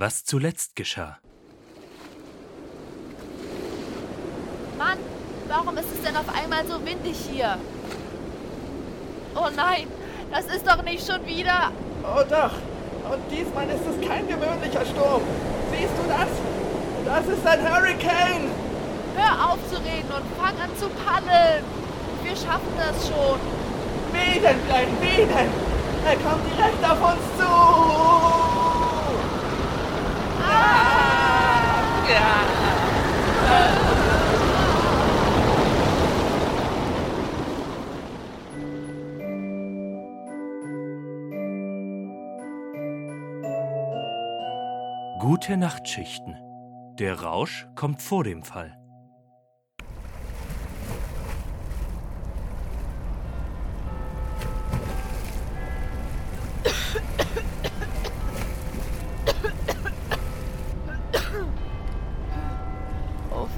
Was zuletzt geschah. Mann, warum ist es denn auf einmal so windig hier? Oh nein, das ist doch nicht schon wieder. Oh doch. Und diesmal ist es kein gewöhnlicher Sturm. Siehst du das? Das ist ein Hurricane. Hör auf zu reden und fang an zu paddeln. Wir schaffen das schon. Wie denn, Klein, wie denn? Er kommt direkt auf uns zu. Gute Nachtschichten. Der Rausch kommt vor dem Fall.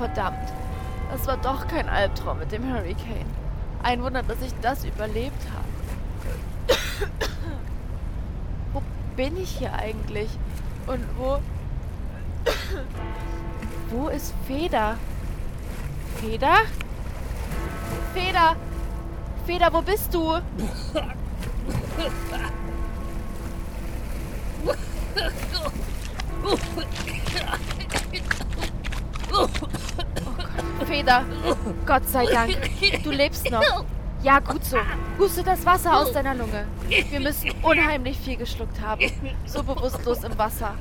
Verdammt. Das war doch kein Albtraum mit dem Hurricane. Ein Wunder, dass ich das überlebt habe. Wo bin ich hier eigentlich? Und wo. Wo ist Feder? Feder? Feder! Feder, wo bist du? Oh Feder, Gott sei Dank, du lebst noch. Ja, gut so. Huste das Wasser aus deiner Lunge. Wir müssen unheimlich viel geschluckt haben. So bewusstlos im Wasser.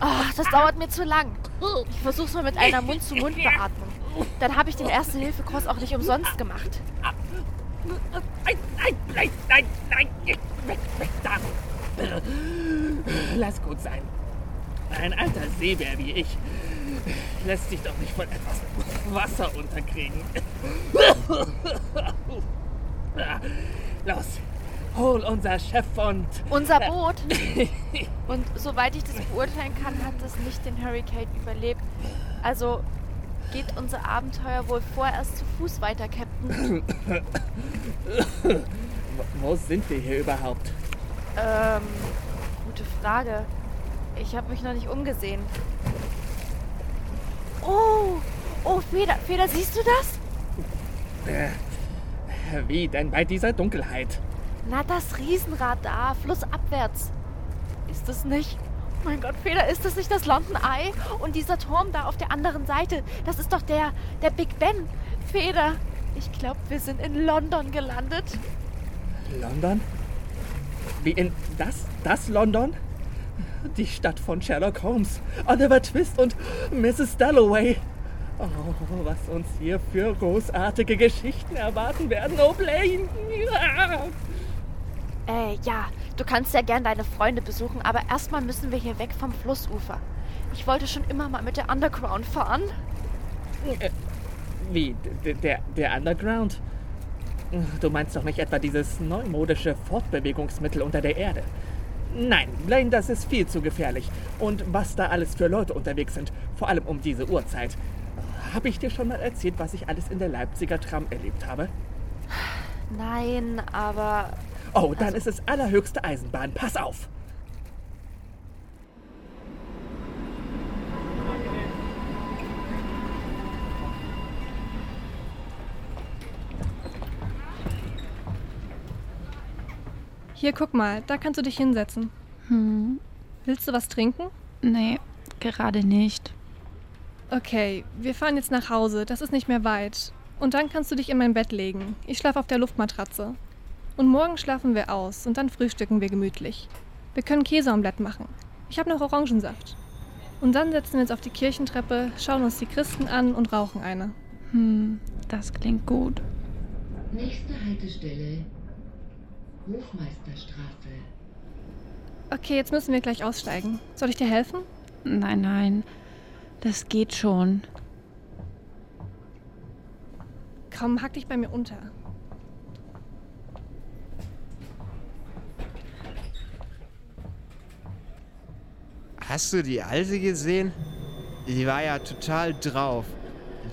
Ach, das dauert mir zu lang. Ich versuch's mal mit einer Mund-zu-Mund-Beatmung. Dann habe ich den Erste-Hilfe-Kurs auch nicht umsonst gemacht. Nein, nein, nein, nein, nein, weg, weg da. Lass gut sein. Ein alter Seebär wie ich lässt sich doch nicht von etwas Wasser unterkriegen. Los, hol unser Chef und... Unser Boot? Und soweit ich das beurteilen kann, hat es nicht den Hurricane überlebt. Also geht unser Abenteuer wohl vorerst zu Fuß weiter, Captain. Wo sind wir hier überhaupt? Ähm, gute Frage. Ich habe mich noch nicht umgesehen. Oh, oh, Feder, Feder, siehst du das? Äh, wie denn bei dieser Dunkelheit? Na, das Riesenrad da, flussabwärts. Ist es nicht? Oh mein Gott, Feder, ist das nicht das London Eye? Und dieser Turm da auf der anderen Seite, das ist doch der, der Big Ben. Feder, ich glaube, wir sind in London gelandet. London? Wie in das, das London? Die Stadt von Sherlock Holmes, Oliver Twist und Mrs. Dalloway. Oh, was uns hier für großartige Geschichten erwarten werden, oh Blaine. Ja. Äh, ja, du kannst ja gern deine Freunde besuchen, aber erstmal müssen wir hier weg vom Flussufer. Ich wollte schon immer mal mit der Underground fahren. Äh, wie, der, der Underground? Du meinst doch nicht etwa dieses neumodische Fortbewegungsmittel unter der Erde? Nein, Blaine, das ist viel zu gefährlich. Und was da alles für Leute unterwegs sind, vor allem um diese Uhrzeit. Habe ich dir schon mal erzählt, was ich alles in der Leipziger Tram erlebt habe? Nein, aber Oh, dann ist es allerhöchste Eisenbahn. Pass auf! Hier, guck mal, da kannst du dich hinsetzen. Hm, Willst du was trinken? nee, gerade nicht. Okay, wir fahren jetzt nach Hause, das ist nicht mehr weit. Und dann kannst du dich in mein Bett legen. Ich schlafe auf der Luftmatratze. Und morgen schlafen wir aus und dann frühstücken wir gemütlich. Wir können Käseomelett machen. Ich habe noch Orangensaft. Und dann setzen wir uns auf die Kirchentreppe, schauen uns die Christen an und rauchen eine. Hm, das klingt gut. Nächste Haltestelle Hofmeisterstraße. Okay, jetzt müssen wir gleich aussteigen. Soll ich dir helfen? Nein, nein, das geht schon. Komm, hack dich bei mir unter. Hast du die Alte gesehen? Die war ja total drauf.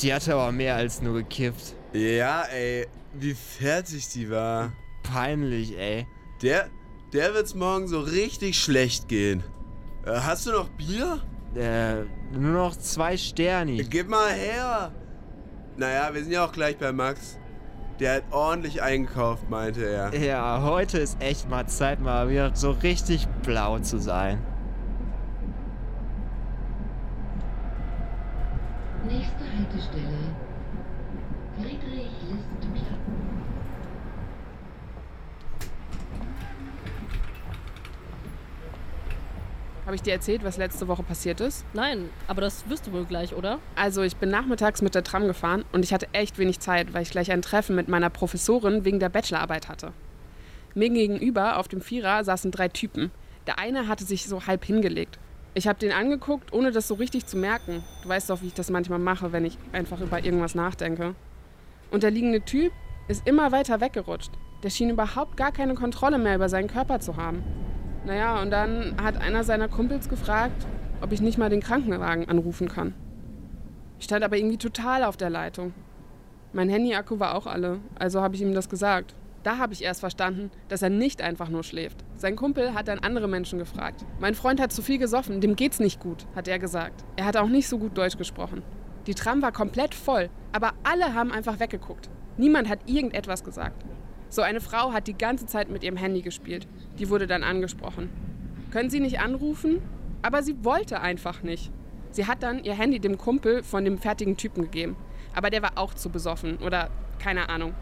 Die hatte aber mehr als nur gekifft. Ja, ey. wie fertig die war. Peinlich, ey. Der, der wird's morgen so richtig schlecht gehen. Äh, hast du noch Bier? Äh, nur noch zwei Sterni. Gib mal her. Naja, wir sind ja auch gleich bei Max. Der hat ordentlich eingekauft, meinte er. Ja, heute ist echt mal Zeit, mal wieder so richtig blau zu sein. Nächste Haltestelle. Habe ich dir erzählt, was letzte Woche passiert ist? Nein, aber das wirst du wohl gleich, oder? Also, ich bin nachmittags mit der Tram gefahren und ich hatte echt wenig Zeit, weil ich gleich ein Treffen mit meiner Professorin wegen der Bachelorarbeit hatte. Mir gegenüber auf dem Vierer saßen drei Typen. Der eine hatte sich so halb hingelegt. Ich habe den angeguckt, ohne das so richtig zu merken. Du weißt doch, wie ich das manchmal mache, wenn ich einfach über irgendwas nachdenke. Und der liegende Typ ist immer weiter weggerutscht. Der schien überhaupt gar keine Kontrolle mehr über seinen Körper zu haben. Naja, und dann hat einer seiner Kumpels gefragt, ob ich nicht mal den Krankenwagen anrufen kann. Ich stand aber irgendwie total auf der Leitung. Mein Handy-Akku war auch alle, also habe ich ihm das gesagt. Da habe ich erst verstanden, dass er nicht einfach nur schläft. Sein Kumpel hat dann andere Menschen gefragt. Mein Freund hat zu viel gesoffen, dem geht's nicht gut, hat er gesagt. Er hat auch nicht so gut Deutsch gesprochen. Die Tram war komplett voll, aber alle haben einfach weggeguckt. Niemand hat irgendetwas gesagt. So eine Frau hat die ganze Zeit mit ihrem Handy gespielt. Die wurde dann angesprochen. Können Sie nicht anrufen? Aber sie wollte einfach nicht. Sie hat dann ihr Handy dem Kumpel von dem fertigen Typen gegeben. Aber der war auch zu besoffen oder keine Ahnung.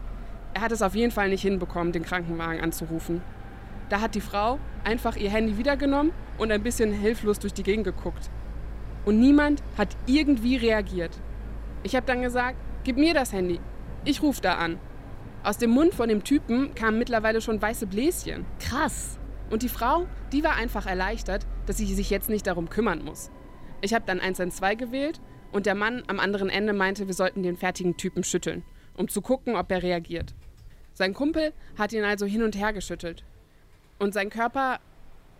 Er hat es auf jeden Fall nicht hinbekommen, den Krankenwagen anzurufen. Da hat die Frau einfach ihr Handy wiedergenommen und ein bisschen hilflos durch die Gegend geguckt. Und niemand hat irgendwie reagiert. Ich habe dann gesagt, gib mir das Handy. Ich rufe da an. Aus dem Mund von dem Typen kamen mittlerweile schon weiße Bläschen. Krass. Und die Frau, die war einfach erleichtert, dass sie sich jetzt nicht darum kümmern muss. Ich habe dann 112 gewählt und der Mann am anderen Ende meinte, wir sollten den fertigen Typen schütteln, um zu gucken, ob er reagiert. Sein Kumpel hat ihn also hin und her geschüttelt. Und sein Körper,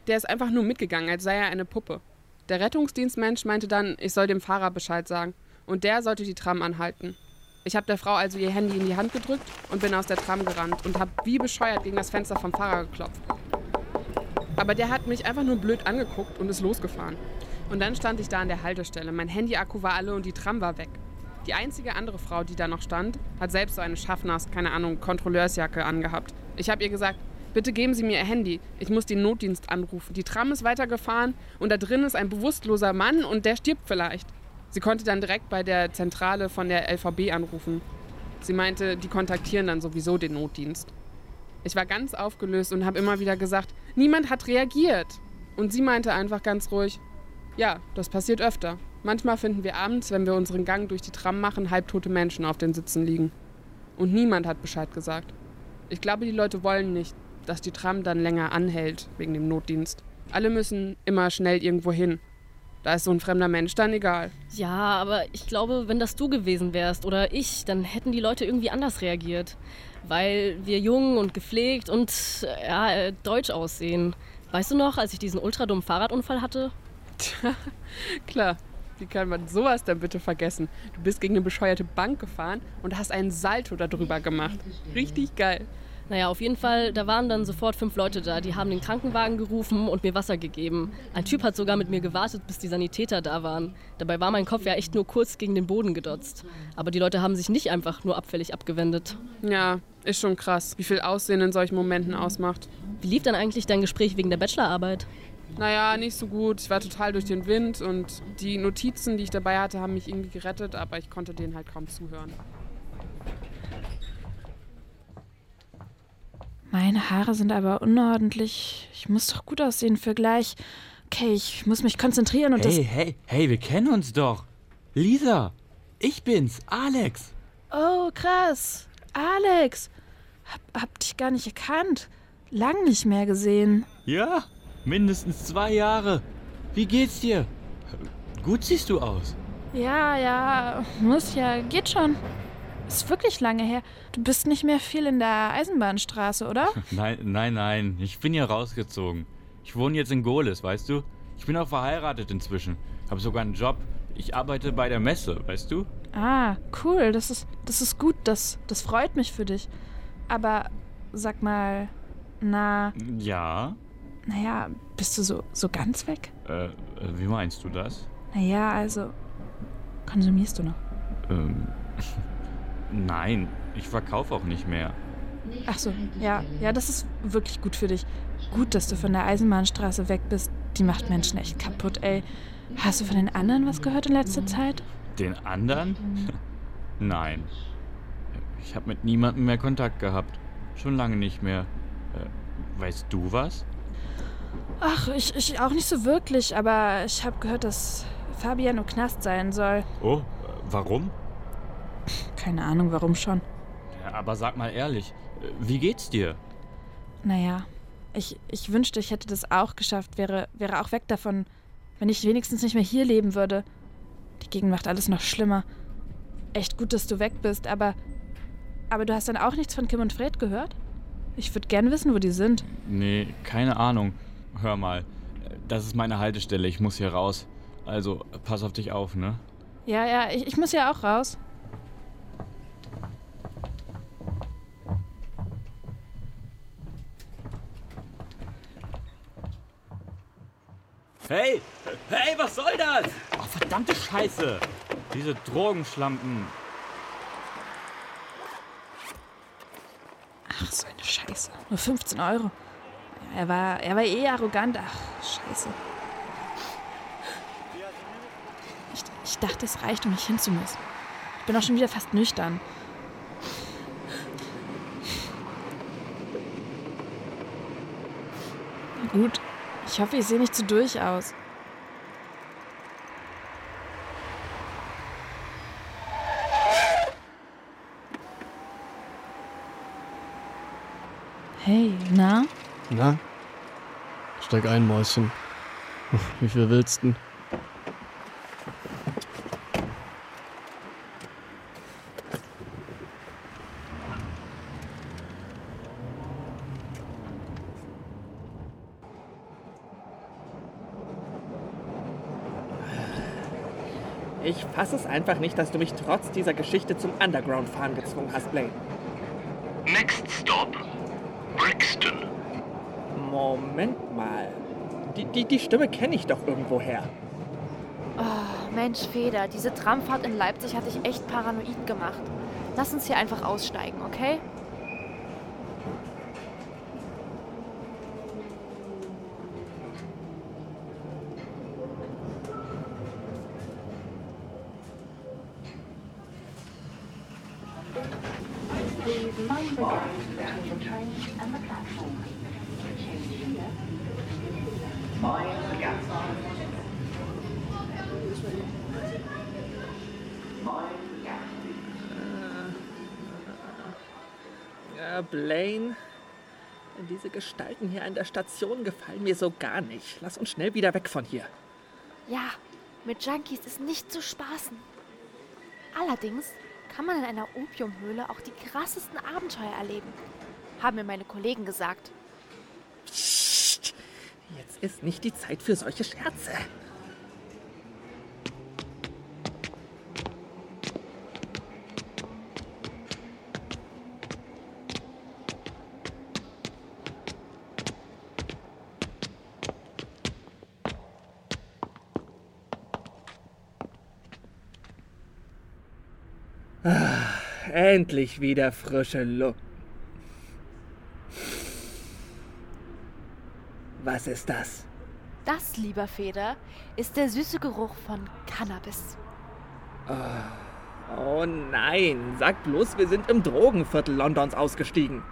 der ist einfach nur mitgegangen, als sei er eine Puppe. Der Rettungsdienstmensch meinte dann, ich soll dem Fahrer Bescheid sagen und der sollte die Tram anhalten. Ich habe der Frau also ihr Handy in die Hand gedrückt und bin aus der Tram gerannt und habe wie bescheuert gegen das Fenster vom Fahrer geklopft. Aber der hat mich einfach nur blöd angeguckt und ist losgefahren. Und dann stand ich da an der Haltestelle. Mein Handy-Akku war alle und die Tram war weg. Die einzige andere Frau, die da noch stand, hat selbst so eine Schaffners, keine Ahnung, Kontrolleursjacke angehabt. Ich habe ihr gesagt, bitte geben Sie mir Ihr Handy. Ich muss den Notdienst anrufen. Die Tram ist weitergefahren und da drin ist ein bewusstloser Mann und der stirbt vielleicht. Sie konnte dann direkt bei der Zentrale von der LVB anrufen. Sie meinte, die kontaktieren dann sowieso den Notdienst. Ich war ganz aufgelöst und habe immer wieder gesagt, niemand hat reagiert. Und sie meinte einfach ganz ruhig, ja, das passiert öfter. Manchmal finden wir abends, wenn wir unseren Gang durch die Tram machen, halbtote Menschen auf den Sitzen liegen. Und niemand hat Bescheid gesagt. Ich glaube, die Leute wollen nicht, dass die Tram dann länger anhält wegen dem Notdienst. Alle müssen immer schnell irgendwo hin. Da ist so ein fremder Mensch dann egal. Ja, aber ich glaube, wenn das du gewesen wärst oder ich, dann hätten die Leute irgendwie anders reagiert. Weil wir jung und gepflegt und ja, äh, deutsch aussehen. Weißt du noch, als ich diesen ultradummen Fahrradunfall hatte? Tja, klar. Wie kann man sowas denn bitte vergessen? Du bist gegen eine bescheuerte Bank gefahren und hast einen Salto darüber gemacht. Richtig geil. Naja, auf jeden Fall, da waren dann sofort fünf Leute da. Die haben den Krankenwagen gerufen und mir Wasser gegeben. Ein Typ hat sogar mit mir gewartet, bis die Sanitäter da waren. Dabei war mein Kopf ja echt nur kurz gegen den Boden gedotzt. Aber die Leute haben sich nicht einfach nur abfällig abgewendet. Ja, ist schon krass, wie viel Aussehen in solchen Momenten ausmacht. Wie lief dann eigentlich dein Gespräch wegen der Bachelorarbeit? Naja, nicht so gut. Ich war total durch den Wind und die Notizen, die ich dabei hatte, haben mich irgendwie gerettet, aber ich konnte denen halt kaum zuhören. Meine Haare sind aber unordentlich. Ich muss doch gut aussehen für gleich. Okay, ich muss mich konzentrieren und hey, das. hey, hey, wir kennen uns doch. Lisa, ich bin's, Alex. Oh, krass. Alex. Hab, hab dich gar nicht erkannt. Lang nicht mehr gesehen. Ja, mindestens zwei Jahre. Wie geht's dir? Gut siehst du aus. Ja, ja, muss ja, geht schon. Ist wirklich lange her. Du bist nicht mehr viel in der Eisenbahnstraße, oder? Nein, nein, nein. Ich bin hier rausgezogen. Ich wohne jetzt in Gohlis, weißt du? Ich bin auch verheiratet inzwischen. Hab sogar einen Job. Ich arbeite bei der Messe, weißt du? Ah, cool. Das ist, das ist gut. Das, das freut mich für dich. Aber sag mal, na, Ja? naja, bist du so, so ganz weg? Äh, wie meinst du das? Naja, also, konsumierst du noch? Ähm, nein, ich verkaufe auch nicht mehr. Ach so, ja, ja, das ist wirklich gut für dich. Gut, dass du von der Eisenbahnstraße weg bist. Die macht Menschen echt kaputt, ey. Hast du von den anderen was gehört in letzter Zeit? Den anderen? Nein. Ich habe mit niemandem mehr Kontakt gehabt. Schon lange nicht mehr. Äh, weißt du was? Ach, ich, ich auch nicht so wirklich, aber ich habe gehört, dass Fabian im Knast sein soll. Oh, äh, warum? Keine Ahnung, warum schon. Ja, aber sag mal ehrlich, wie geht's dir? Naja, ich, ich wünschte, ich hätte das auch geschafft, wäre, wäre auch weg davon, wenn ich wenigstens nicht mehr hier leben würde. Die Gegend macht alles noch schlimmer. Echt gut, dass du weg bist, aber. Aber du hast dann auch nichts von Kim und Fred gehört? Ich würde gern wissen, wo die sind. Nee, keine Ahnung. Hör mal, das ist meine Haltestelle, ich muss hier raus. Also, pass auf dich auf, ne? Ja, ja, ich, ich muss ja auch raus. Hey! Hey, was soll das? Oh, verdammte Scheiße! Diese Drogenschlampen. Ach, so eine Scheiße. Nur 15 Euro. Er, war, er war eh arrogant. Ach, Scheiße. Ich, ich dachte, es reicht, um mich hinzumüssen. Ich bin auch schon wieder fast nüchtern. Na gut. Ich hoffe, ich sehe nicht zu durch aus. Hey, na? Na? Steig ein, Mäuschen. Wie viel willst du? Ich fasse es einfach nicht, dass du mich trotz dieser Geschichte zum Underground-Fahren gezwungen hast, Blaine. Next stop, Brixton. Moment mal. Die, die, die Stimme kenne ich doch irgendwoher. Oh, Mensch, Feder, diese Tramfahrt in Leipzig hat dich echt paranoid gemacht. Lass uns hier einfach aussteigen, okay? Ja, Blaine. Diese Gestalten hier an der Station gefallen mir so gar nicht. Lass uns schnell wieder weg von hier. Ja, mit Junkies ist nicht zu spaßen. Allerdings kann man in einer Opiumhöhle auch die krassesten Abenteuer erleben. Haben mir meine Kollegen gesagt. Psst. Jetzt ist nicht die Zeit für solche Scherze. Ah, endlich wieder frische Luft. Was ist das? Das, lieber Feder, ist der süße Geruch von Cannabis. Oh, oh nein, sag bloß, wir sind im Drogenviertel Londons ausgestiegen.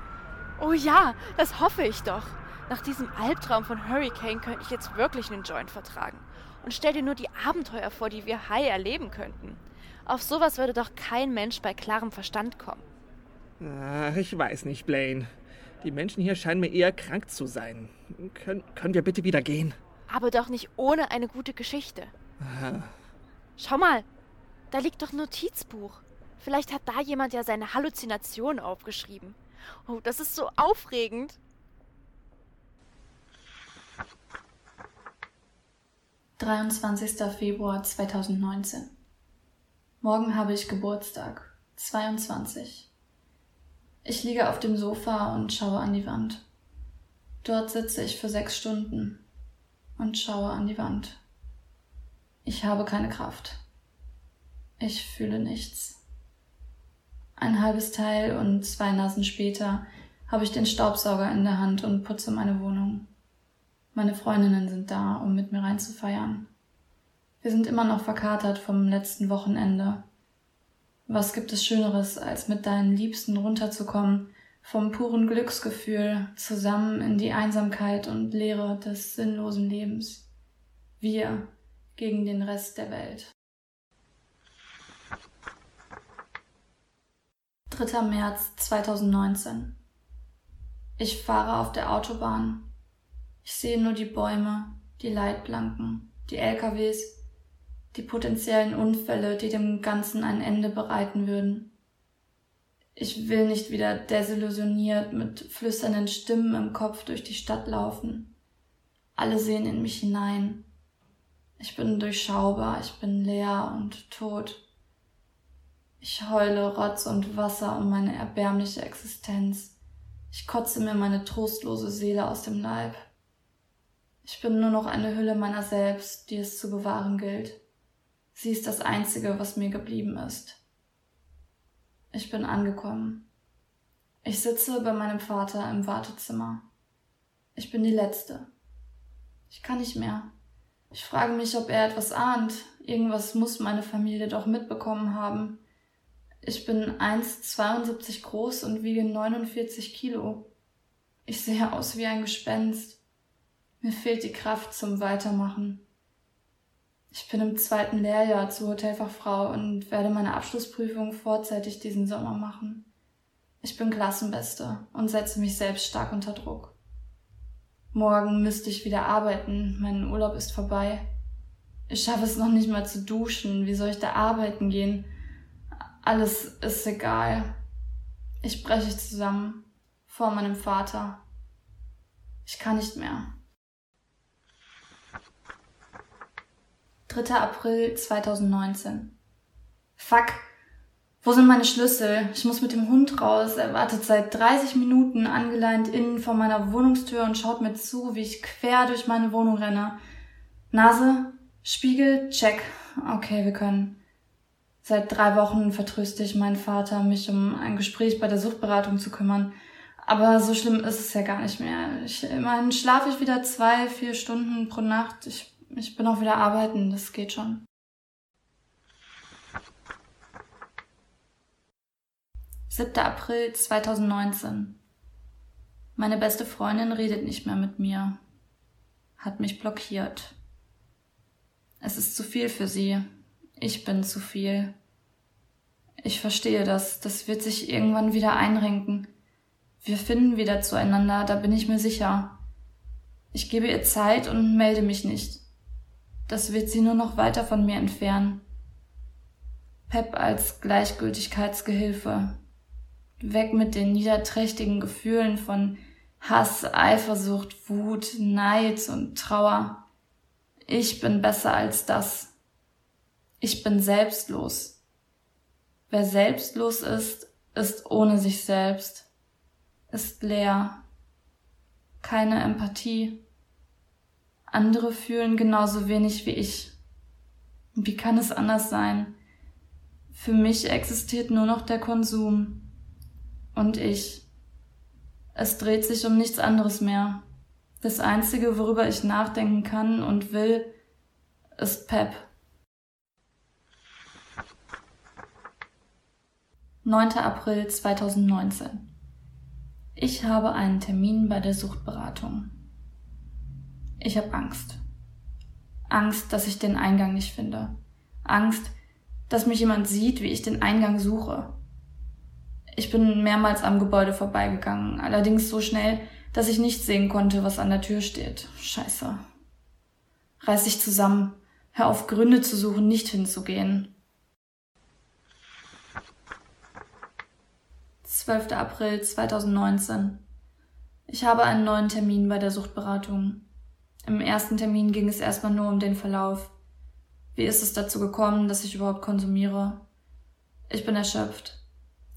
Oh ja, das hoffe ich doch. Nach diesem Albtraum von Hurricane könnte ich jetzt wirklich einen Joint vertragen. Und stell dir nur die Abenteuer vor, die wir High erleben könnten. Auf sowas würde doch kein Mensch bei klarem Verstand kommen. Ah, ich weiß nicht, Blaine. Die Menschen hier scheinen mir eher krank zu sein. Können, können wir bitte wieder gehen? Aber doch nicht ohne eine gute Geschichte. Aha. Schau mal, da liegt doch ein Notizbuch. Vielleicht hat da jemand ja seine Halluzinationen aufgeschrieben. Oh, das ist so aufregend. »23. Februar 2019. Morgen habe ich Geburtstag, 22. Ich liege auf dem Sofa und schaue an die Wand. Dort sitze ich für sechs Stunden und schaue an die Wand. Ich habe keine Kraft. Ich fühle nichts. Ein halbes Teil und zwei Nasen später habe ich den Staubsauger in der Hand und putze meine Wohnung. Meine Freundinnen sind da, um mit mir reinzufeiern. Wir sind immer noch verkatert vom letzten Wochenende. Was gibt es Schöneres, als mit deinen Liebsten runterzukommen, vom puren Glücksgefühl zusammen in die Einsamkeit und Leere des sinnlosen Lebens? Wir gegen den Rest der Welt. 3. März 2019 Ich fahre auf der Autobahn. Ich sehe nur die Bäume, die Leitplanken, die LKWs, die potenziellen Unfälle, die dem Ganzen ein Ende bereiten würden. Ich will nicht wieder desillusioniert mit flüsternden Stimmen im Kopf durch die Stadt laufen. Alle sehen in mich hinein. Ich bin durchschaubar, ich bin leer und tot. Ich heule Rotz und Wasser um meine erbärmliche Existenz. Ich kotze mir meine trostlose Seele aus dem Leib. Ich bin nur noch eine Hülle meiner selbst, die es zu bewahren gilt. Sie ist das Einzige, was mir geblieben ist. Ich bin angekommen. Ich sitze bei meinem Vater im Wartezimmer. Ich bin die Letzte. Ich kann nicht mehr. Ich frage mich, ob er etwas ahnt. Irgendwas muss meine Familie doch mitbekommen haben. Ich bin 1,72 groß und wiege 49 Kilo. Ich sehe aus wie ein Gespenst. Mir fehlt die Kraft zum Weitermachen. Ich bin im zweiten Lehrjahr zur Hotelfachfrau und werde meine Abschlussprüfung vorzeitig diesen Sommer machen. Ich bin Klassenbeste und setze mich selbst stark unter Druck. Morgen müsste ich wieder arbeiten, mein Urlaub ist vorbei. Ich schaffe es noch nicht mal zu duschen, wie soll ich da arbeiten gehen? Alles ist egal. Ich breche zusammen. Vor meinem Vater. Ich kann nicht mehr. 3. April 2019. Fuck. Wo sind meine Schlüssel? Ich muss mit dem Hund raus. Er wartet seit 30 Minuten angeleint innen vor meiner Wohnungstür und schaut mir zu, wie ich quer durch meine Wohnung renne. Nase, Spiegel, check. Okay, wir können. Seit drei Wochen vertröste ich meinen Vater, mich um ein Gespräch bei der Suchtberatung zu kümmern. Aber so schlimm ist es ja gar nicht mehr. Ich, immerhin schlafe ich wieder zwei, vier Stunden pro Nacht. Ich, ich bin auch wieder arbeiten, das geht schon. Siebter April 2019. Meine beste Freundin redet nicht mehr mit mir. Hat mich blockiert. Es ist zu viel für sie. Ich bin zu viel. Ich verstehe das. Das wird sich irgendwann wieder einrenken. Wir finden wieder zueinander, da bin ich mir sicher. Ich gebe ihr Zeit und melde mich nicht. Das wird sie nur noch weiter von mir entfernen. Pep als Gleichgültigkeitsgehilfe. Weg mit den niederträchtigen Gefühlen von Hass, Eifersucht, Wut, Neid und Trauer. Ich bin besser als das. Ich bin selbstlos. Wer selbstlos ist, ist ohne sich selbst, ist leer. Keine Empathie. Andere fühlen genauso wenig wie ich. Wie kann es anders sein? Für mich existiert nur noch der Konsum. Und ich. Es dreht sich um nichts anderes mehr. Das Einzige, worüber ich nachdenken kann und will, ist Pep. 9. April 2019. Ich habe einen Termin bei der Suchtberatung. Ich habe Angst. Angst, dass ich den Eingang nicht finde. Angst, dass mich jemand sieht, wie ich den Eingang suche. Ich bin mehrmals am Gebäude vorbeigegangen, allerdings so schnell, dass ich nicht sehen konnte, was an der Tür steht. Scheiße. Reiß dich zusammen. Hör auf, Gründe zu suchen, nicht hinzugehen. 12. April 2019. Ich habe einen neuen Termin bei der Suchtberatung. Im ersten Termin ging es erstmal nur um den Verlauf. Wie ist es dazu gekommen, dass ich überhaupt konsumiere? Ich bin erschöpft.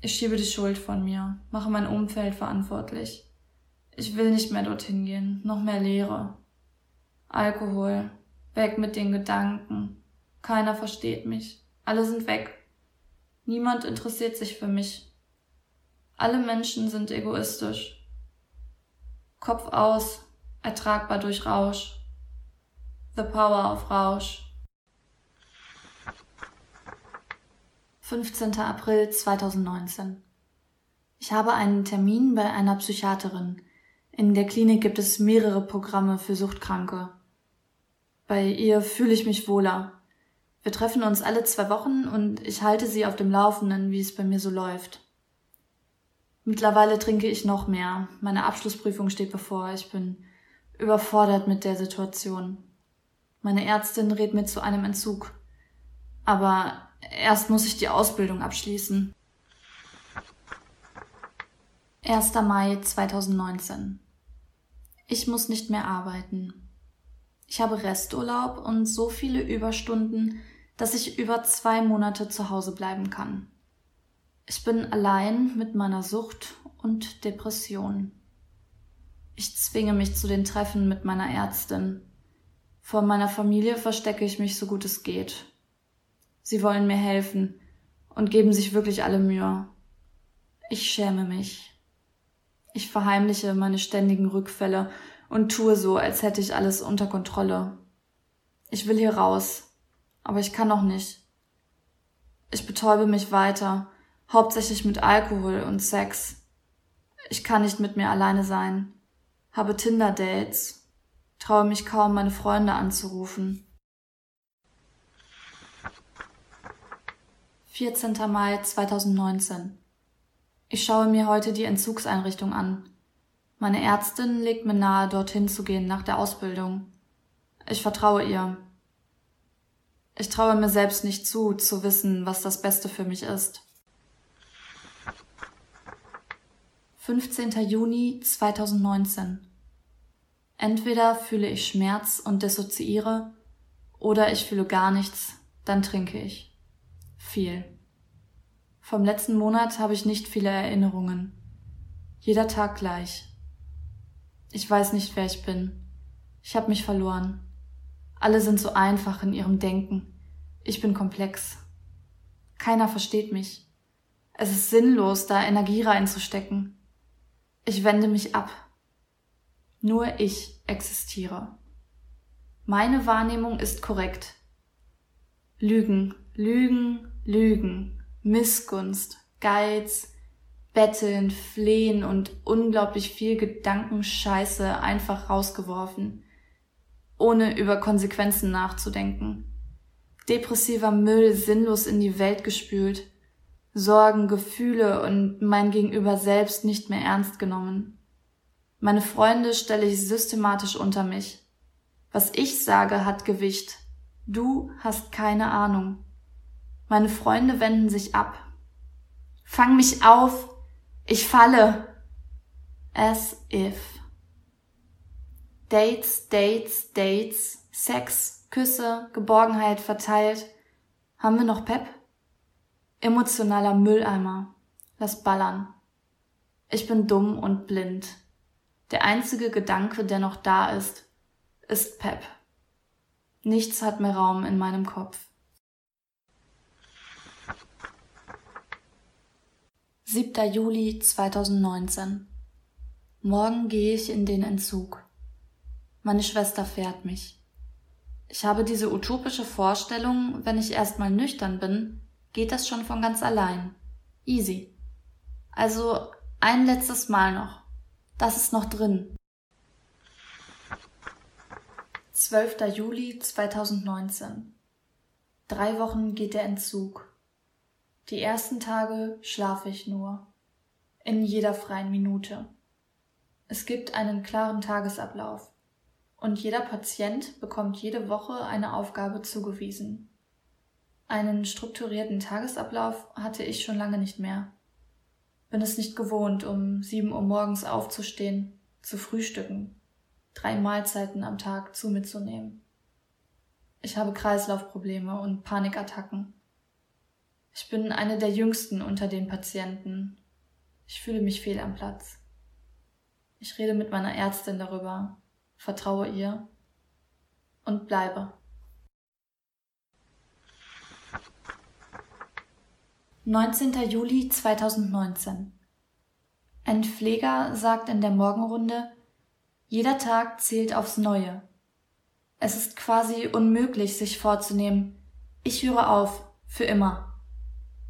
Ich schiebe die Schuld von mir, mache mein Umfeld verantwortlich. Ich will nicht mehr dorthin gehen, noch mehr Leere. Alkohol, weg mit den Gedanken. Keiner versteht mich. Alle sind weg. Niemand interessiert sich für mich. Alle Menschen sind egoistisch. Kopf aus, ertragbar durch Rausch. The Power of Rausch. 15. April 2019. Ich habe einen Termin bei einer Psychiaterin. In der Klinik gibt es mehrere Programme für Suchtkranke. Bei ihr fühle ich mich wohler. Wir treffen uns alle zwei Wochen und ich halte sie auf dem Laufenden, wie es bei mir so läuft. Mittlerweile trinke ich noch mehr. Meine Abschlussprüfung steht bevor. Ich bin überfordert mit der Situation. Meine Ärztin rät mir zu einem Entzug. Aber erst muss ich die Ausbildung abschließen. 1. Mai 2019. Ich muss nicht mehr arbeiten. Ich habe Resturlaub und so viele Überstunden, dass ich über zwei Monate zu Hause bleiben kann. Ich bin allein mit meiner Sucht und Depression. Ich zwinge mich zu den Treffen mit meiner Ärztin. Vor meiner Familie verstecke ich mich so gut es geht. Sie wollen mir helfen und geben sich wirklich alle Mühe. Ich schäme mich. Ich verheimliche meine ständigen Rückfälle und tue so, als hätte ich alles unter Kontrolle. Ich will hier raus, aber ich kann noch nicht. Ich betäube mich weiter, hauptsächlich mit Alkohol und Sex. Ich kann nicht mit mir alleine sein, habe Tinder-Dates, traue mich kaum, meine Freunde anzurufen. 14. Mai 2019. Ich schaue mir heute die Entzugseinrichtung an. Meine Ärztin legt mir nahe, dorthin zu gehen nach der Ausbildung. Ich vertraue ihr. Ich traue mir selbst nicht zu, zu wissen, was das Beste für mich ist. 15. Juni 2019. Entweder fühle ich Schmerz und dissoziiere, oder ich fühle gar nichts, dann trinke ich. Viel. Vom letzten Monat habe ich nicht viele Erinnerungen. Jeder Tag gleich. Ich weiß nicht, wer ich bin. Ich habe mich verloren. Alle sind so einfach in ihrem Denken. Ich bin komplex. Keiner versteht mich. Es ist sinnlos, da Energie reinzustecken. Ich wende mich ab. Nur ich existiere. Meine Wahrnehmung ist korrekt. Lügen, Lügen, Lügen, Missgunst, Geiz, Betteln, Flehen und unglaublich viel Gedankenscheiße einfach rausgeworfen, ohne über Konsequenzen nachzudenken. Depressiver Müll sinnlos in die Welt gespült, Sorgen, Gefühle und mein Gegenüber selbst nicht mehr ernst genommen. Meine Freunde stelle ich systematisch unter mich. Was ich sage, hat Gewicht. Du hast keine Ahnung. Meine Freunde wenden sich ab. Fang mich auf, ich falle. As if. Dates, Dates, Dates, Sex, Küsse, Geborgenheit verteilt. Haben wir noch Pep? Emotionaler Mülleimer. Lass ballern. Ich bin dumm und blind. Der einzige Gedanke, der noch da ist, ist Pep. Nichts hat mehr Raum in meinem Kopf. 7. Juli 2019. Morgen gehe ich in den Entzug. Meine Schwester fährt mich. Ich habe diese utopische Vorstellung, wenn ich erstmal nüchtern bin, geht das schon von ganz allein. Easy. Also ein letztes Mal noch. Das ist noch drin. 12. Juli 2019. Drei Wochen geht der Entzug. Die ersten Tage schlafe ich nur. In jeder freien Minute. Es gibt einen klaren Tagesablauf. Und jeder Patient bekommt jede Woche eine Aufgabe zugewiesen. Einen strukturierten Tagesablauf hatte ich schon lange nicht mehr. Bin es nicht gewohnt, um sieben Uhr morgens aufzustehen, zu frühstücken, drei Mahlzeiten am Tag zu mir zu nehmen. Ich habe Kreislaufprobleme und Panikattacken. Ich bin eine der jüngsten unter den Patienten. Ich fühle mich fehl am Platz. Ich rede mit meiner Ärztin darüber, vertraue ihr und bleibe. 19. Juli 2019 Ein Pfleger sagt in der Morgenrunde, jeder Tag zählt aufs Neue. Es ist quasi unmöglich, sich vorzunehmen, ich höre auf, für immer.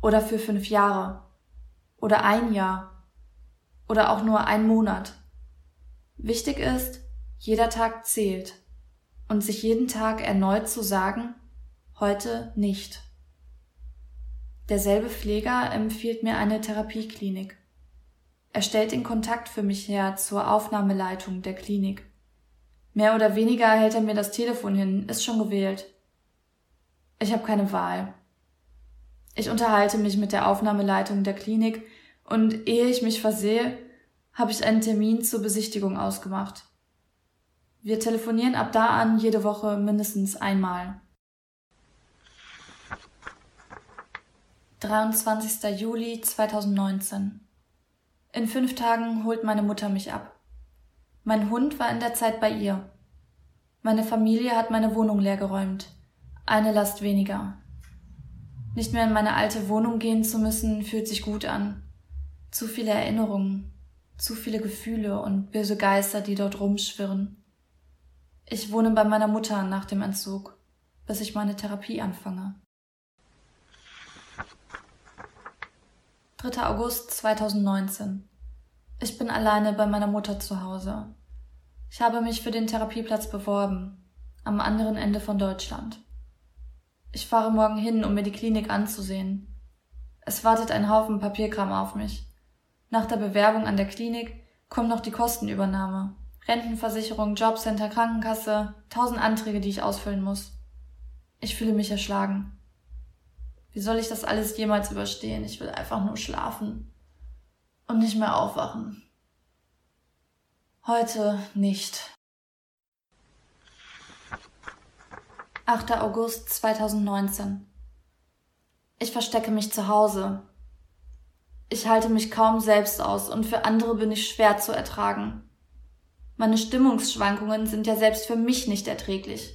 Oder für fünf Jahre. Oder ein Jahr. Oder auch nur ein Monat. Wichtig ist, jeder Tag zählt. Und sich jeden Tag erneut zu sagen, heute nicht. Derselbe Pfleger empfiehlt mir eine Therapieklinik. Er stellt den Kontakt für mich her zur Aufnahmeleitung der Klinik. Mehr oder weniger hält er mir das Telefon hin, ist schon gewählt. Ich habe keine Wahl. Ich unterhalte mich mit der Aufnahmeleitung der Klinik und ehe ich mich versehe, habe ich einen Termin zur Besichtigung ausgemacht. Wir telefonieren ab da an jede Woche mindestens einmal. 23. Juli 2019 In fünf Tagen holt meine Mutter mich ab. Mein Hund war in der Zeit bei ihr. Meine Familie hat meine Wohnung leergeräumt. Eine Last weniger. Nicht mehr in meine alte Wohnung gehen zu müssen, fühlt sich gut an. Zu viele Erinnerungen, zu viele Gefühle und böse Geister, die dort rumschwirren. Ich wohne bei meiner Mutter nach dem Entzug, bis ich meine Therapie anfange. 3. August 2019 ich bin alleine bei meiner Mutter zu Hause. Ich habe mich für den Therapieplatz beworben, am anderen Ende von Deutschland. Ich fahre morgen hin, um mir die Klinik anzusehen. Es wartet ein Haufen Papierkram auf mich. Nach der Bewerbung an der Klinik kommt noch die Kostenübernahme. Rentenversicherung, Jobcenter, Krankenkasse, tausend Anträge, die ich ausfüllen muss. Ich fühle mich erschlagen. Wie soll ich das alles jemals überstehen? Ich will einfach nur schlafen und nicht mehr aufwachen. Heute nicht. 8. August 2019 Ich verstecke mich zu Hause. Ich halte mich kaum selbst aus und für andere bin ich schwer zu ertragen. Meine Stimmungsschwankungen sind ja selbst für mich nicht erträglich.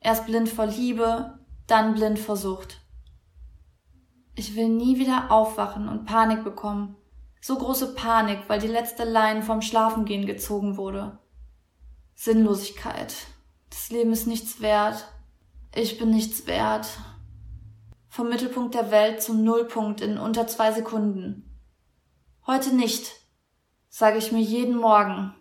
Erst blind vor Liebe, dann blind vor Sucht. Ich will nie wieder aufwachen und Panik bekommen. So große Panik, weil die letzte Leine vom Schlafengehen gezogen wurde. Sinnlosigkeit. Das Leben ist nichts wert. Ich bin nichts wert. Vom Mittelpunkt der Welt zum Nullpunkt in unter zwei Sekunden. Heute nicht, sage ich mir jeden Morgen.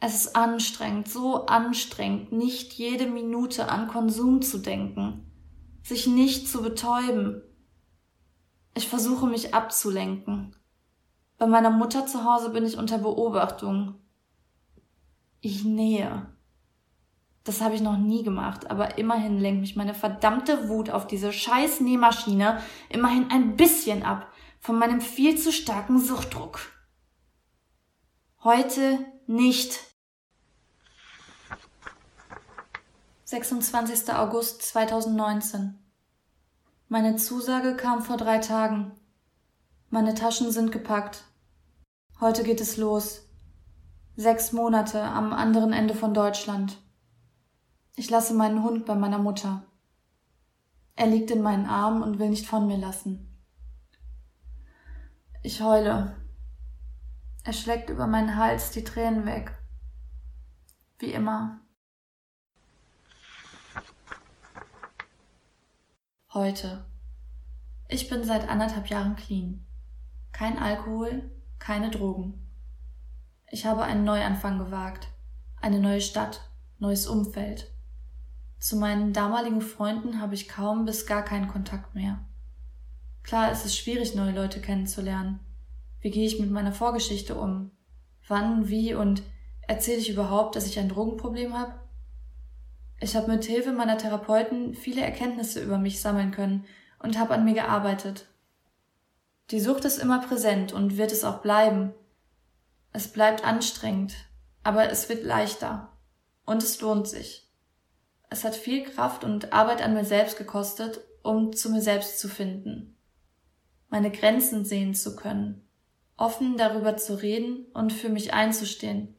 Es ist anstrengend, so anstrengend, nicht jede Minute an Konsum zu denken, sich nicht zu betäuben, ich versuche mich abzulenken. Bei meiner Mutter zu Hause bin ich unter Beobachtung. Ich nähe. Das habe ich noch nie gemacht, aber immerhin lenkt mich meine verdammte Wut auf diese scheiß Nähmaschine immerhin ein bisschen ab von meinem viel zu starken Suchtdruck. Heute nicht. 26. August 2019 meine Zusage kam vor drei Tagen. Meine Taschen sind gepackt. Heute geht es los. Sechs Monate am anderen Ende von Deutschland. Ich lasse meinen Hund bei meiner Mutter. Er liegt in meinen Armen und will nicht von mir lassen. Ich heule. Er schlägt über meinen Hals die Tränen weg. Wie immer. Heute. Ich bin seit anderthalb Jahren clean. Kein Alkohol, keine Drogen. Ich habe einen Neuanfang gewagt. Eine neue Stadt, neues Umfeld. Zu meinen damaligen Freunden habe ich kaum bis gar keinen Kontakt mehr. Klar, es ist schwierig, neue Leute kennenzulernen. Wie gehe ich mit meiner Vorgeschichte um? Wann, wie und erzähle ich überhaupt, dass ich ein Drogenproblem habe? Ich habe mit Hilfe meiner Therapeuten viele Erkenntnisse über mich sammeln können und habe an mir gearbeitet. Die Sucht ist immer präsent und wird es auch bleiben. Es bleibt anstrengend, aber es wird leichter. Und es lohnt sich. Es hat viel Kraft und Arbeit an mir selbst gekostet um zu mir selbst zu finden, meine Grenzen sehen zu können, offen darüber zu reden und für mich einzustehen,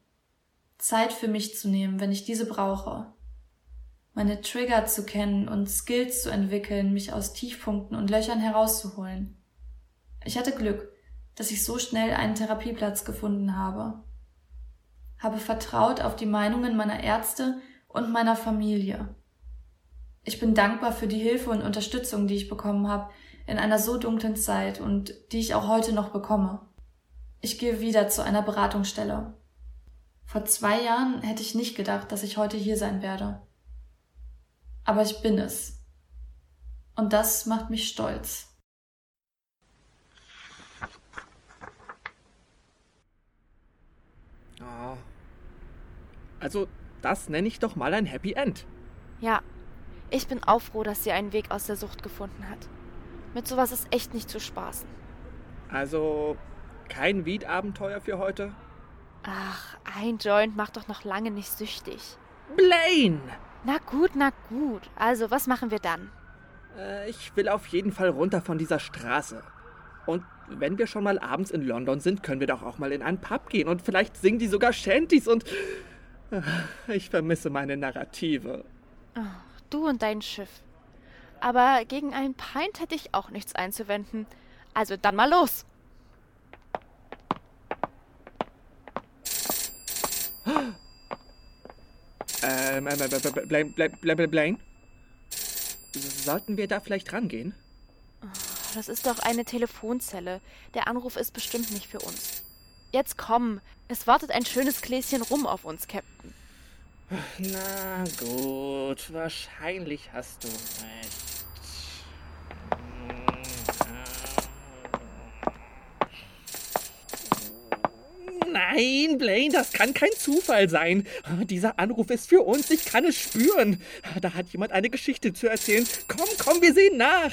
Zeit für mich zu nehmen, wenn ich diese brauche, meine Trigger zu kennen und Skills zu entwickeln, mich aus Tiefpunkten und Löchern herauszuholen. Ich hatte Glück, dass ich so schnell einen Therapieplatz gefunden habe. Habe vertraut auf die Meinungen meiner Ärzte und meiner Familie. Ich bin dankbar für die Hilfe und Unterstützung, die ich bekommen habe in einer so dunklen Zeit und die ich auch heute noch bekomme. Ich gehe wieder zu einer Beratungsstelle. Vor zwei Jahren hätte ich nicht gedacht, dass ich heute hier sein werde. Aber ich bin es. Und das macht mich stolz. Oh. Also, das nenne ich doch mal ein Happy End. Ja, ich bin auch froh, dass sie einen Weg aus der Sucht gefunden hat. Mit sowas ist echt nicht zu spaßen. Also, kein Weed-Abenteuer für heute? Ach, ein Joint macht doch noch lange nicht süchtig. Blaine! Na gut, na gut. Also, was machen wir dann? Äh, ich will auf jeden Fall runter von dieser Straße. Und wenn wir schon mal abends in London sind, können wir doch auch mal in einen Pub gehen und vielleicht singen die sogar Shanties und. Äh, ich vermisse meine Narrative. Oh, du und dein Schiff. Aber gegen einen Pint hätte ich auch nichts einzuwenden. Also dann mal los. Ähm, äh, Blaine, Blaine, Blaine? Sollten wir da vielleicht rangehen? Das ist doch eine Telefonzelle. Der Anruf ist bestimmt nicht für uns. Jetzt komm, es wartet ein schönes Gläschen rum auf uns, Captain. Na gut, wahrscheinlich hast du recht. Nein, Blaine, das kann kein Zufall sein. Dieser Anruf ist für uns, ich kann es spüren. Da hat jemand eine Geschichte zu erzählen. Komm, komm, wir sehen nach.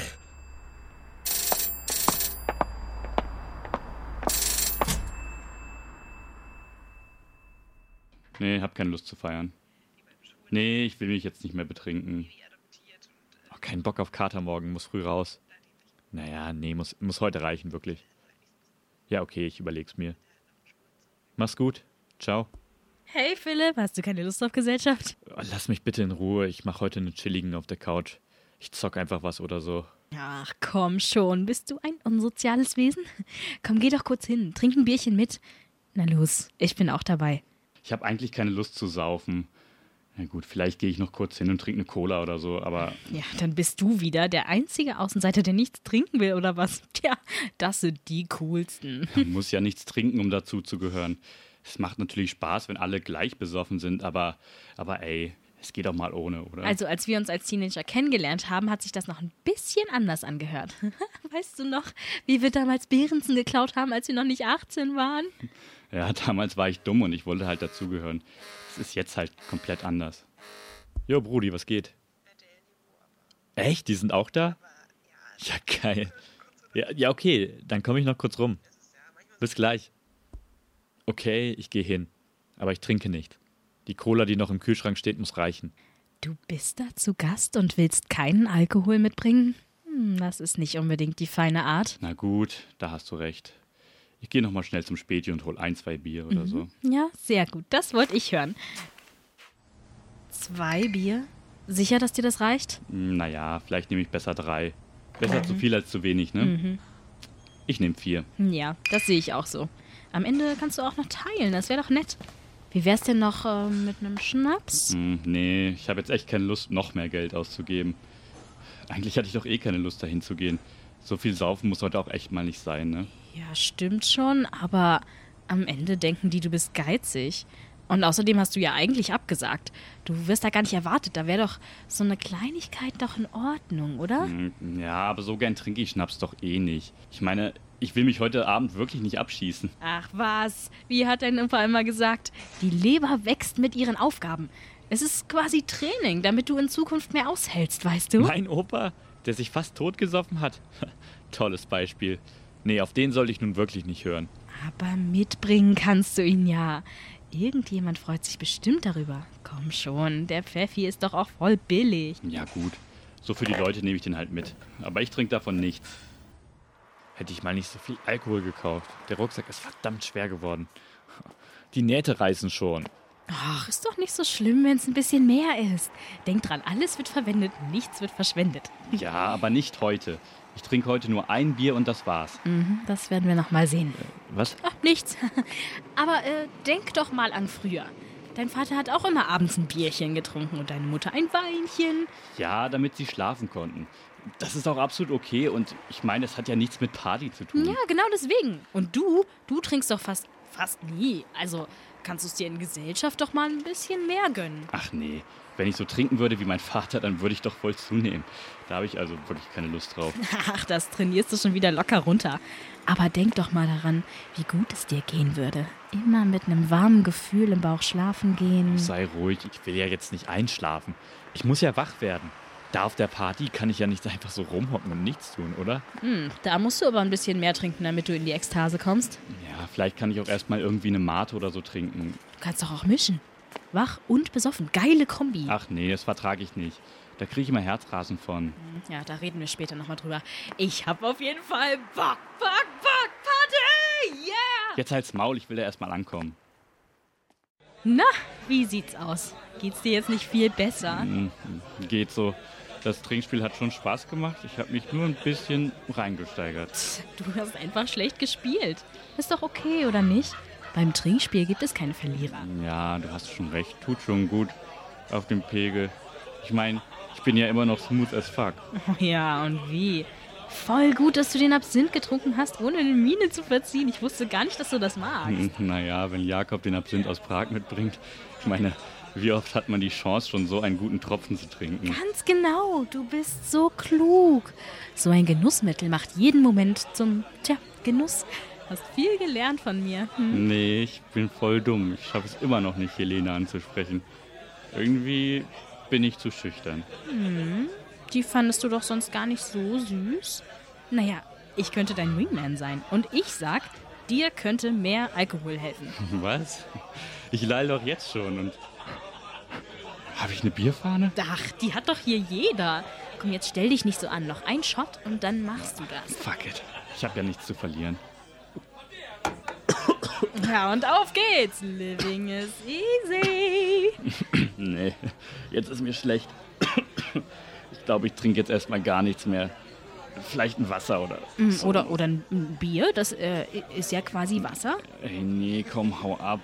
Nee, hab keine Lust zu feiern. Nee, ich will mich jetzt nicht mehr betrinken. Oh, kein Bock auf Kater morgen, muss früh raus. Naja, nee, muss, muss heute reichen, wirklich. Ja, okay, ich überleg's mir. Mach's gut. Ciao. Hey Philipp, hast du keine Lust auf Gesellschaft? Oh, lass mich bitte in Ruhe. Ich mach heute einen chilligen auf der Couch. Ich zock einfach was oder so. Ach komm schon, bist du ein unsoziales Wesen? Komm, geh doch kurz hin, trink ein Bierchen mit. Na los, ich bin auch dabei. Ich habe eigentlich keine Lust zu saufen. Na gut, vielleicht gehe ich noch kurz hin und trinke eine Cola oder so, aber. Ja, dann bist du wieder der einzige Außenseiter, der nichts trinken will, oder was? Tja, das sind die coolsten. Man muss ja nichts trinken, um dazu zu gehören. Es macht natürlich Spaß, wenn alle gleich besoffen sind, aber, aber ey, es geht auch mal ohne, oder? Also, als wir uns als Teenager kennengelernt haben, hat sich das noch ein bisschen anders angehört. weißt du noch, wie wir damals Behrensen geklaut haben, als wir noch nicht 18 waren? Ja, damals war ich dumm und ich wollte halt dazugehören. Es ist jetzt halt komplett anders. Jo, Brudi, was geht? Echt? Die sind auch da? Ja, geil. Ja, ja okay, dann komme ich noch kurz rum. Bis gleich. Okay, ich gehe hin. Aber ich trinke nicht. Die Cola, die noch im Kühlschrank steht, muss reichen. Du bist da zu Gast und willst keinen Alkohol mitbringen? Hm, das ist nicht unbedingt die feine Art. Na gut, da hast du recht. Ich gehe nochmal schnell zum Späti und hol ein, zwei Bier oder mhm. so. Ja, sehr gut. Das wollte ich hören. Zwei Bier? Sicher, dass dir das reicht? Naja, vielleicht nehme ich besser drei. Besser Mhm. zu viel als zu wenig, ne? Mhm. Ich nehme vier. Ja, das sehe ich auch so. Am Ende kannst du auch noch teilen, das wäre doch nett. Wie wär's denn noch äh, mit einem Schnaps? Hm, nee, ich habe jetzt echt keine Lust, noch mehr Geld auszugeben. Eigentlich hatte ich doch eh keine Lust, dahin zu gehen. So viel saufen muss heute auch echt mal nicht sein, ne? Ja, stimmt schon, aber am Ende denken die, du bist geizig. Und außerdem hast du ja eigentlich abgesagt. Du wirst da gar nicht erwartet. Da wäre doch so eine Kleinigkeit doch in Ordnung, oder? Hm, Ja, aber so gern trinke ich Schnaps doch eh nicht. Ich meine, ich will mich heute Abend wirklich nicht abschießen. Ach was, wie hat dein Opa immer gesagt? Die Leber wächst mit ihren Aufgaben. Es ist quasi Training, damit du in Zukunft mehr aushältst, weißt du? Mein Opa, der sich fast totgesoffen hat. Tolles Beispiel. Nee, auf den sollte ich nun wirklich nicht hören. Aber mitbringen kannst du ihn ja. Irgendjemand freut sich bestimmt darüber. Komm schon, der Pfeffi ist doch auch voll billig. Ja gut, So für die Leute nehme ich den halt mit. Aber ich trinke davon nichts. Hätte ich mal nicht so viel Alkohol gekauft. Der Rucksack ist verdammt schwer geworden. Die Nähte reißen schon. Ach, ist doch nicht so schlimm, wenn es ein bisschen mehr ist. Denk dran, alles wird verwendet, nichts wird verschwendet. Ja, aber nicht heute. Ich trinke heute nur ein Bier und das war's. Mhm, das werden wir noch mal sehen. Was? Ach, nichts. Aber äh, denk doch mal an früher. Dein Vater hat auch immer abends ein Bierchen getrunken und deine Mutter ein Weinchen. Ja, damit sie schlafen konnten. Das ist auch absolut okay und ich meine, es hat ja nichts mit Party zu tun. Ja, genau deswegen. Und du, du trinkst doch fast, fast nie. Also kannst du es dir in Gesellschaft doch mal ein bisschen mehr gönnen. Ach nee, wenn ich so trinken würde wie mein Vater, dann würde ich doch voll zunehmen. Da habe ich also wirklich keine Lust drauf. Ach, das trainierst du schon wieder locker runter. Aber denk doch mal daran, wie gut es dir gehen würde. Immer mit einem warmen Gefühl im Bauch schlafen gehen. Sei ruhig, ich will ja jetzt nicht einschlafen. Ich muss ja wach werden. Da auf der Party kann ich ja nicht einfach so rumhocken und nichts tun, oder? Hm, da musst du aber ein bisschen mehr trinken, damit du in die Ekstase kommst. Ja, vielleicht kann ich auch erstmal irgendwie eine Mate oder so trinken. Du kannst doch auch mischen. Wach und besoffen. Geile Kombi. Ach nee, das vertrage ich nicht. Da kriege ich immer Herzrasen von. Ja, da reden wir später nochmal drüber. Ich hab auf jeden Fall Bock, Bock, Bock, Party! Yeah! Jetzt halt's Maul, ich will da erstmal ankommen. Na, wie sieht's aus? Geht's dir jetzt nicht viel besser? Hm, geht so. Das Trinkspiel hat schon Spaß gemacht. Ich habe mich nur ein bisschen reingesteigert. Du hast einfach schlecht gespielt. Ist doch okay, oder nicht? Beim Trinkspiel gibt es keine Verlierer. Ja, du hast schon recht. Tut schon gut auf dem Pegel. Ich meine, ich bin ja immer noch smooth as fuck. Oh ja, und wie? Voll gut, dass du den Absinth getrunken hast, ohne eine Miene zu verziehen. Ich wusste gar nicht, dass du das magst. Naja, wenn Jakob den Absinth aus Prag mitbringt. Ich meine, wie oft hat man die Chance, schon so einen guten Tropfen zu trinken? Ganz genau, du bist so klug. So ein Genussmittel macht jeden Moment zum, tja, Genuss. Hast viel gelernt von mir. Hm? Nee, ich bin voll dumm. Ich schaffe es immer noch nicht, Helene anzusprechen. Irgendwie bin ich zu schüchtern. Hm, die fandest du doch sonst gar nicht so süß. Naja, ich könnte dein Wingman sein. Und ich sag, dir könnte mehr Alkohol helfen. Was? Ich lall doch jetzt schon und. Habe ich eine Bierfahne? Ach, die hat doch hier jeder. Komm, jetzt stell dich nicht so an. Noch ein Shot und dann machst du das. Fuck it. Ich habe ja nichts zu verlieren. Ja, und auf geht's. Living is easy. nee, jetzt ist mir schlecht. Ich glaube, ich trinke jetzt erstmal gar nichts mehr. Vielleicht ein Wasser oder. So. Oder, oder ein Bier, das äh, ist ja quasi Wasser. Ey, nee, komm, hau ab.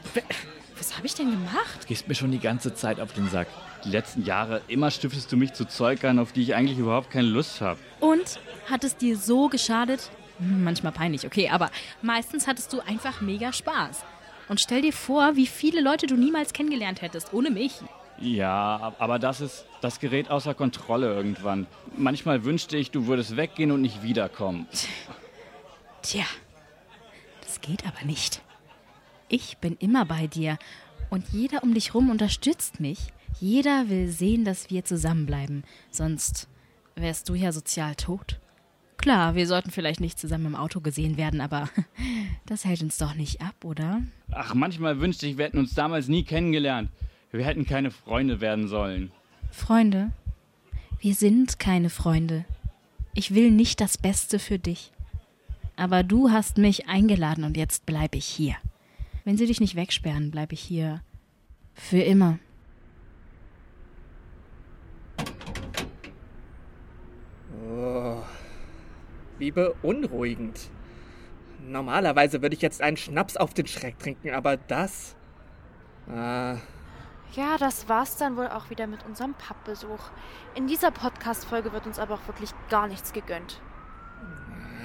Was habe ich denn gemacht? Du gehst mir schon die ganze Zeit auf den Sack. Die letzten Jahre, immer stiftest du mich zu Zeug an, auf die ich eigentlich überhaupt keine Lust habe. Und? Hat es dir so geschadet? Hm, manchmal peinlich, okay, aber meistens hattest du einfach mega Spaß. Und stell dir vor, wie viele Leute du niemals kennengelernt hättest, ohne mich. Ja, aber das ist, das gerät außer Kontrolle irgendwann. Manchmal wünschte ich, du würdest weggehen und nicht wiederkommen. Tja, das geht aber nicht. Ich bin immer bei dir und jeder um dich rum unterstützt mich. Jeder will sehen, dass wir zusammenbleiben, sonst wärst du ja sozial tot. Klar, wir sollten vielleicht nicht zusammen im Auto gesehen werden, aber das hält uns doch nicht ab, oder? Ach, manchmal wünschte ich, wir hätten uns damals nie kennengelernt. Wir hätten keine Freunde werden sollen. Freunde? Wir sind keine Freunde. Ich will nicht das Beste für dich. Aber du hast mich eingeladen und jetzt bleibe ich hier. Wenn sie dich nicht wegsperren, bleibe ich hier. Für immer. Oh, wie beunruhigend. Normalerweise würde ich jetzt einen Schnaps auf den Schreck trinken, aber das. Ah. Ja, das war's dann wohl auch wieder mit unserem Pappbesuch. In dieser Podcast-Folge wird uns aber auch wirklich gar nichts gegönnt.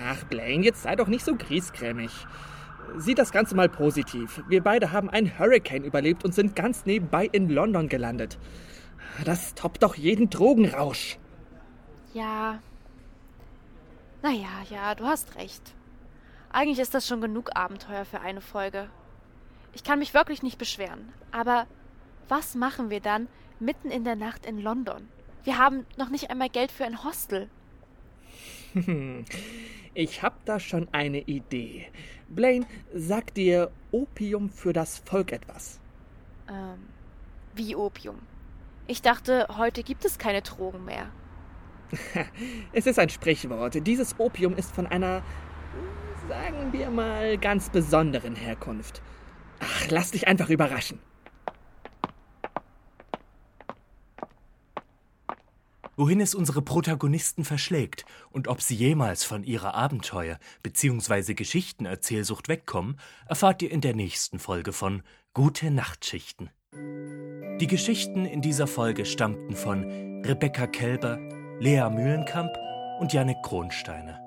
Ach, Blaine, jetzt sei doch nicht so griesgrämig. Sieh das Ganze mal positiv. Wir beide haben einen Hurricane überlebt und sind ganz nebenbei in London gelandet. Das toppt doch jeden Drogenrausch. Ja. Naja, ja, du hast recht. Eigentlich ist das schon genug Abenteuer für eine Folge. Ich kann mich wirklich nicht beschweren. Aber was machen wir dann mitten in der Nacht in London? Wir haben noch nicht einmal Geld für ein Hostel. Ich hab da schon eine Idee. Blaine, sagt dir Opium für das Volk etwas? Ähm, wie Opium? Ich dachte, heute gibt es keine Drogen mehr. Es ist ein Sprichwort. Dieses Opium ist von einer, sagen wir mal, ganz besonderen Herkunft. Ach, lass dich einfach überraschen. Wohin es unsere Protagonisten verschlägt und ob sie jemals von ihrer Abenteuer- bzw. Geschichtenerzählsucht wegkommen, erfahrt ihr in der nächsten Folge von Gute Nachtschichten. Die Geschichten in dieser Folge stammten von Rebecca Kelber, Lea Mühlenkamp und Janek Kronsteiner.